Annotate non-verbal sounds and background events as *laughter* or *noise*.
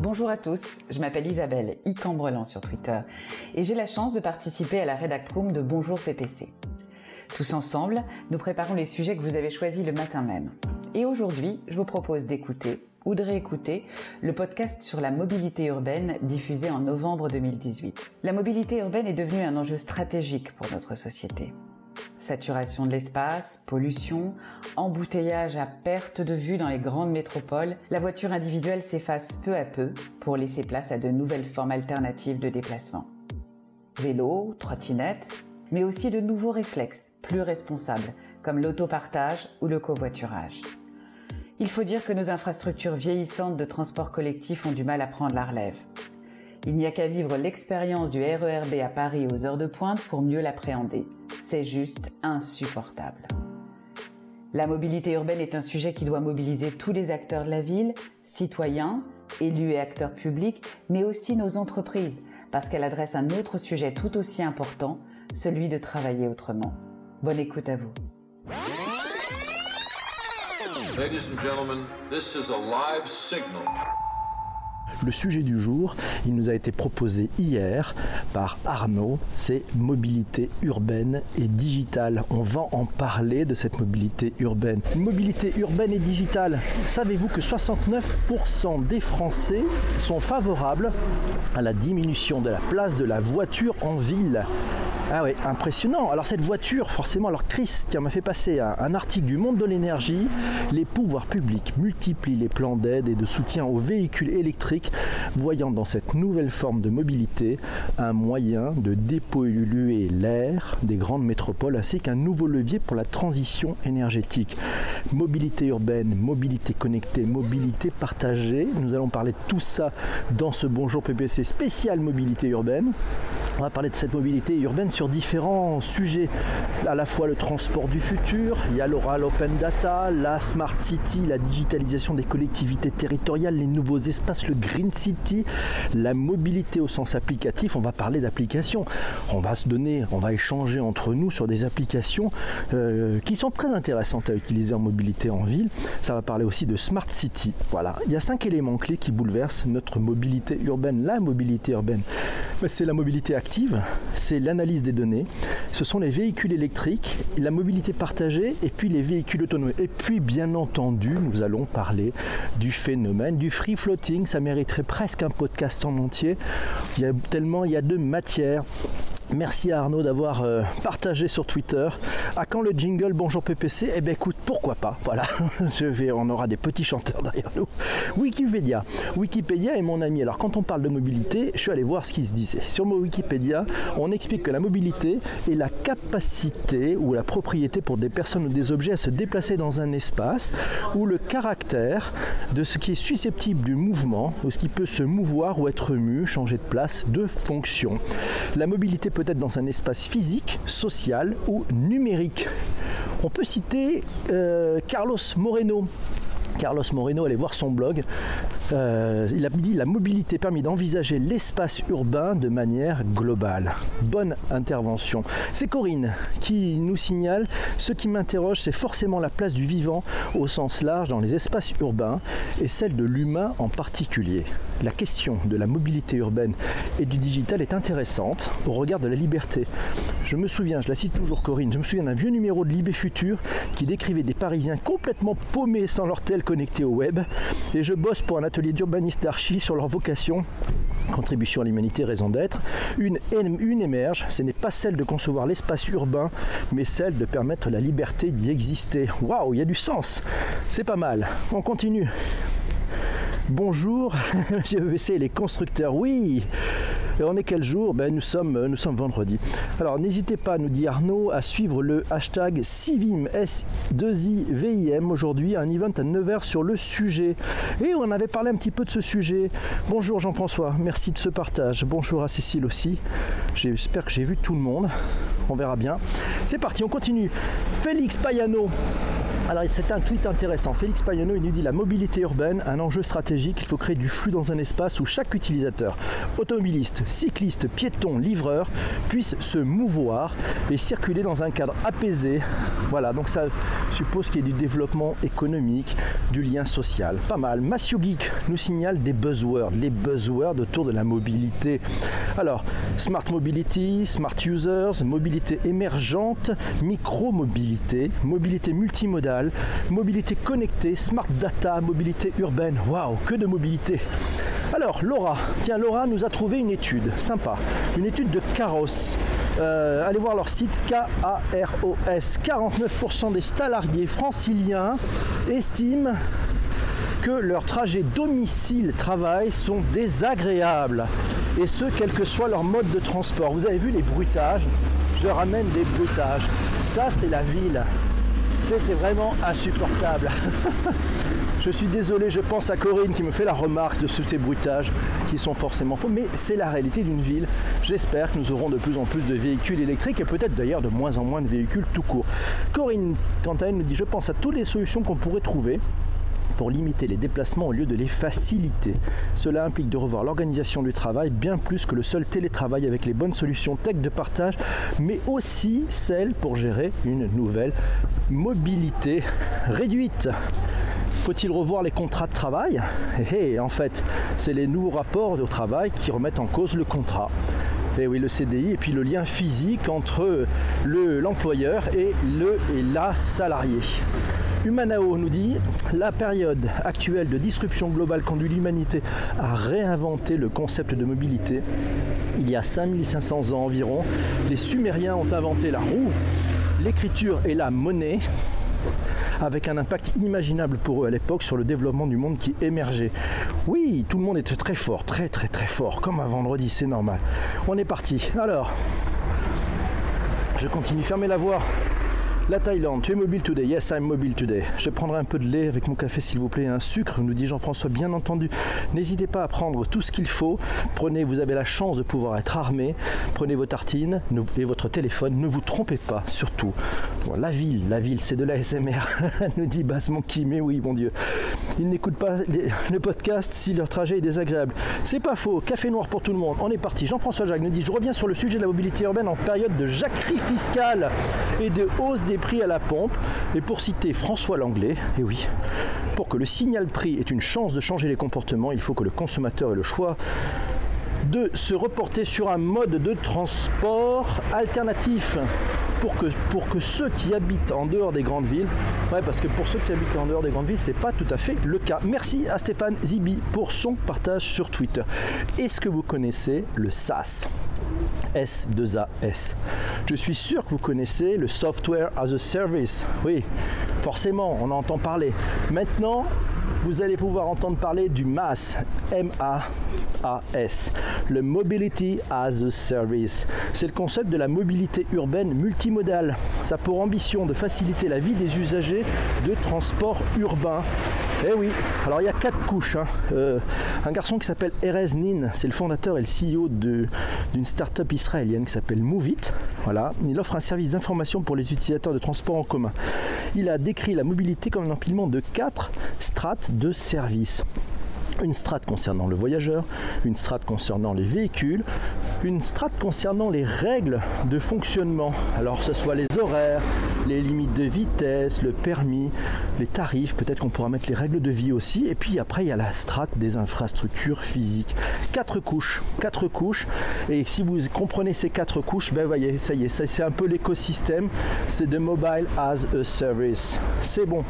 Bonjour à tous, je m'appelle Isabelle, Icambrelant sur Twitter, et j'ai la chance de participer à la rédactroom de Bonjour PPC. Tous ensemble, nous préparons les sujets que vous avez choisis le matin même. Et aujourd'hui, je vous propose d'écouter ou de réécouter le podcast sur la mobilité urbaine diffusé en novembre 2018. La mobilité urbaine est devenue un enjeu stratégique pour notre société. Saturation de l'espace, pollution, embouteillage à perte de vue dans les grandes métropoles, la voiture individuelle s'efface peu à peu pour laisser place à de nouvelles formes alternatives de déplacement. Vélo, trottinette, mais aussi de nouveaux réflexes plus responsables comme l'autopartage ou le covoiturage. Il faut dire que nos infrastructures vieillissantes de transport collectif ont du mal à prendre la relève. Il n'y a qu'à vivre l'expérience du RERB à Paris aux heures de pointe pour mieux l'appréhender. C'est juste insupportable. La mobilité urbaine est un sujet qui doit mobiliser tous les acteurs de la ville, citoyens, élus et acteurs publics, mais aussi nos entreprises, parce qu'elle adresse un autre sujet tout aussi important, celui de travailler autrement. Bonne écoute à vous. Ladies and gentlemen, this is a live signal. Le sujet du jour, il nous a été proposé hier par Arnaud, c'est mobilité urbaine et digitale. On va en parler de cette mobilité urbaine. Mobilité urbaine et digitale. Savez-vous que 69% des Français sont favorables à la diminution de la place de la voiture en ville? Ah oui, impressionnant. Alors cette voiture, forcément, alors Chris, qui m'a fait passer un, un, article du Monde de l'énergie, les pouvoirs publics multiplient les plans d'aide et de soutien aux véhicules électriques, voyant dans cette nouvelle forme de mobilité un moyen de dépolluer l'air des grandes métropoles, ainsi qu'un nouveau levier pour la transition énergétique. Mobilité urbaine, mobilité connectée, mobilité partagée. Nous allons parler de tout ça dans ce Bonjour PPC spécial mobilité urbaine. On va parler de cette mobilité urbaine sur différents sujets, à la fois le transport du futur, il y l'oral open data, la smart city, la digitalisation des collectivités territoriales, les nouveaux espaces, le green city, la mobilité au sens applicatif, on va parler d'applications, on va se donner, on va échanger entre nous sur des applications euh, qui sont très intéressantes à utiliser en mobilité en ville, ça va parler aussi de smart city, voilà, il y a cinq éléments clés qui bouleversent notre mobilité urbaine, la mobilité urbaine, c'est la mobilité active, c'est l'analyse des données, ce sont les véhicules électriques, la mobilité partagée et puis les véhicules autonomes. Et puis bien entendu, nous allons parler du phénomène du free floating, ça mériterait presque un podcast en entier. Il y a tellement il y a de matière. Merci à Arnaud d'avoir euh, partagé sur Twitter. À quand le jingle Bonjour PPC Eh bien écoute, pourquoi pas? Voilà, *laughs* Je on aura des petits chanteurs derrière nous. Wikipédia. Wikipédia est mon ami. Alors quand on parle de mobilité, je suis allé voir ce qui se disait. Sur mon Wikipédia, on explique que la mobilité est la capacité ou la propriété pour des personnes ou des objets à se déplacer dans un espace ou le caractère de ce qui est susceptible du mouvement ou ce qui peut se mouvoir ou être mu, changer de place, de fonction. La mobilité peut être dans un espace physique, social ou numérique. On peut citer euh, Carlos Moreno. Carlos Moreno, allez voir son blog. Euh, il a dit la mobilité permet d'envisager l'espace urbain de manière globale. Bonne intervention. C'est Corinne qui nous signale ce qui m'interroge, c'est forcément la place du vivant au sens large dans les espaces urbains et celle de l'humain en particulier. La question de la mobilité urbaine et du digital est intéressante au regard de la liberté. Je me souviens, je la cite toujours Corinne, je me souviens d'un vieux numéro de Libé Futur qui décrivait des Parisiens complètement paumés sans leur tel connecté au web et je bosse pour un atelier d'urbanistes d'archi sur leur vocation contribution à l'humanité, raison d'être. Une, une émerge, ce n'est pas celle de concevoir l'espace urbain, mais celle de permettre la liberté d'y exister. Waouh, il y a du sens. C'est pas mal. On continue. Bonjour, *laughs* monsieur et les constructeurs. Oui, et on est quel jour? Ben, nous, sommes, nous sommes vendredi. Alors n'hésitez pas, nous dit Arnaud, à suivre le hashtag SIVIM, S2IVIM aujourd'hui, un event à 9h sur le sujet. Et on avait parlé un petit peu de ce sujet. Bonjour Jean-François, merci de ce partage. Bonjour à Cécile aussi. J'espère que j'ai vu tout le monde. On verra bien. C'est parti, on continue. Félix Payano Alors c'est un tweet intéressant. Félix Payano il nous dit la mobilité urbaine, un enjeu stratégique. Il faut créer du flux dans un espace où chaque utilisateur, automobiliste, cycliste, piéton, livreur, puisse se mouvoir et circuler dans un cadre apaisé. Voilà, donc ça suppose qu'il y ait du développement économique, du lien social. Pas mal. Matthew Geek nous signale des buzzwords, les buzzwords autour de la mobilité. Alors, smart mobility, smart users, mobilité émergente, micro-mobilité, mobilité multimodale mobilité connectée, smart data, mobilité urbaine. Waouh, que de mobilité Alors, Laura, tiens, Laura nous a trouvé une étude, sympa, une étude de Caros. Euh, allez voir leur site K-A-R-O-S. 49% des salariés franciliens estiment que leurs trajets domicile-travail sont désagréables. Et ce, quel que soit leur mode de transport. Vous avez vu les bruitages? Je ramène des bruitages. Ça, c'est la ville. C'était vraiment insupportable. *laughs* je suis désolé, je pense à Corinne qui me fait la remarque de ces bruitages qui sont forcément faux, mais c'est la réalité d'une ville. J'espère que nous aurons de plus en plus de véhicules électriques et peut-être d'ailleurs de moins en moins de véhicules tout court. Corinne, quant à elle, me dit je pense à toutes les solutions qu'on pourrait trouver pour limiter les déplacements au lieu de les faciliter. Cela implique de revoir l'organisation du travail bien plus que le seul télétravail avec les bonnes solutions tech de partage, mais aussi celle pour gérer une nouvelle mobilité réduite. Faut-il revoir les contrats de travail? Et eh, en fait, c'est les nouveaux rapports de travail qui remettent en cause le contrat. Et eh oui, le CDI et puis le lien physique entre l'employeur et le et la salariée. Humanao nous dit la période actuelle de disruption globale conduit l'humanité à réinventer le concept de mobilité. Il y a 5500 ans environ, les Sumériens ont inventé la roue, l'écriture et la monnaie avec un impact inimaginable pour eux à l'époque sur le développement du monde qui émergeait. Oui, tout le monde était très fort, très très très fort, comme un vendredi, c'est normal. On est parti. Alors, je continue, fermez la voie. La Thaïlande, tu es mobile today Yes, I'm mobile today. Je prendrai un peu de lait avec mon café s'il vous plaît, un sucre, nous dit Jean-François, bien entendu. N'hésitez pas à prendre tout ce qu'il faut. Prenez, vous avez la chance de pouvoir être armé. Prenez vos tartines et votre téléphone. Ne vous trompez pas, surtout. la ville, la ville, c'est de la SMR, *laughs* nous dit bassement qui, mais oui, mon Dieu. Ils n'écoutent pas *laughs* le podcast si leur trajet est désagréable. C'est pas faux. Café noir pour tout le monde. On est parti. Jean-François Jacques nous dit Je reviens sur le sujet de la mobilité urbaine en période de jacquerie fiscale et de hausse des prix à la pompe. Et pour citer François Langlais, et eh oui, pour que le signal prix ait une chance de changer les comportements, il faut que le consommateur ait le choix de se reporter sur un mode de transport alternatif pour que, ceux qui habitent en dehors des grandes villes, ouais, parce que pour ceux qui habitent en dehors des grandes villes, c'est pas tout à fait le cas. Merci à Stéphane Zibi pour son partage sur Twitter. Est-ce que vous connaissez le SaaS? S2AS. Je suis sûr que vous connaissez le Software as a Service. Oui, forcément, on entend parler. Maintenant, vous allez pouvoir entendre parler du MAS, M-A-A-S, le Mobility as a Service. C'est le concept de la mobilité urbaine multimodale. Ça a pour ambition de faciliter la vie des usagers de transport urbain. Eh oui, alors il y a quatre couches. Hein. Euh, un garçon qui s'appelle Erez Nin, c'est le fondateur et le CEO d'une start-up israélienne qui s'appelle Movit. Voilà, il offre un service d'information pour les utilisateurs de transport en commun. Il a décrit la mobilité comme un empilement de quatre de services une strate concernant le voyageur, une strate concernant les véhicules, une strate concernant les règles de fonctionnement. Alors ce soit les horaires, les limites de vitesse, le permis, les tarifs, peut-être qu'on pourra mettre les règles de vie aussi. Et puis après, il y a la strate des infrastructures physiques. Quatre couches, quatre couches. Et si vous comprenez ces quatre couches, ben voyez, ça y est, c'est un peu l'écosystème. C'est de Mobile as a Service. C'est bon.